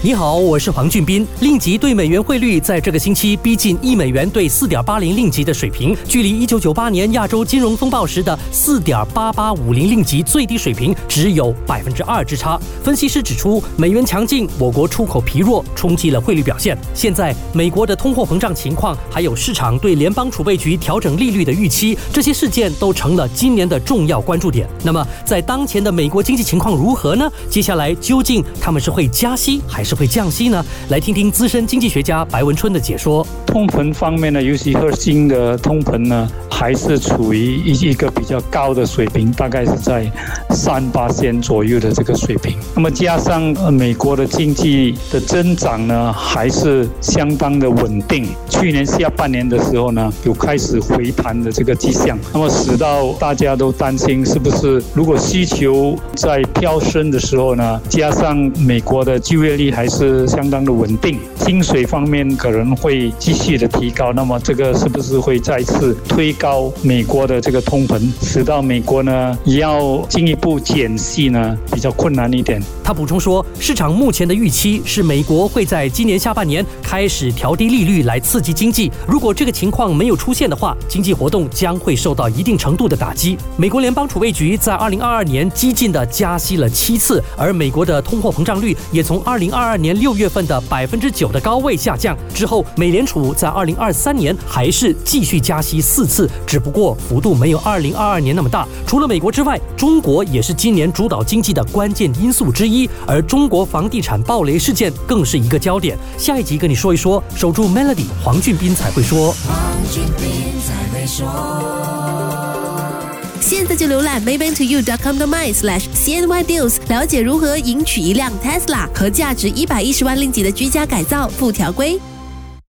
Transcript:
你好，我是黄俊斌。令吉对美元汇率在这个星期逼近一美元兑四点八零令吉的水平，距离一九九八年亚洲金融风暴时的四点八八五零令吉最低水平只有百分之二之差。分析师指出，美元强劲，我国出口疲弱，冲击了汇率表现。现在美国的通货膨胀情况，还有市场对联邦储备局调整利率的预期，这些事件都成了今年的重要关注点。那么，在当前的美国经济情况如何呢？接下来究竟他们是会加息还是？是会降息呢？来听听资深经济学家白文春的解说。通膨方面呢，尤其核心的通膨呢，还是处于一一个比较高的水平，大概是在三八线左右的这个水平。那么加上美国的经济的增长呢，还是相当的稳定。去年下半年的时候呢，有开始回弹的这个迹象。那么使到大家都担心，是不是如果需求在飙升的时候呢，加上美国的就业率。还是相当的稳定，薪水方面可能会继续的提高，那么这个是不是会再次推高美国的这个通膨，使到美国呢要进一步减息呢比较困难一点？他补充说，市场目前的预期是美国会在今年下半年开始调低利率来刺激经济，如果这个情况没有出现的话，经济活动将会受到一定程度的打击。美国联邦储备局在二零二二年激进的加息了七次，而美国的通货膨胀率也从二零二二年六月份的百分之九的高位下降之后，美联储在二零二三年还是继续加息四次，只不过幅度没有二零二二年那么大。除了美国之外，中国也是今年主导经济的关键因素之一，而中国房地产暴雷事件更是一个焦点。下一集跟你说一说，守住 Melody，黄俊斌才会说。现在就浏览 maybanktoyou.com.my/cnydeals，了解如何赢取一辆 Tesla 和价值一百一十万令吉的居家改造附条规。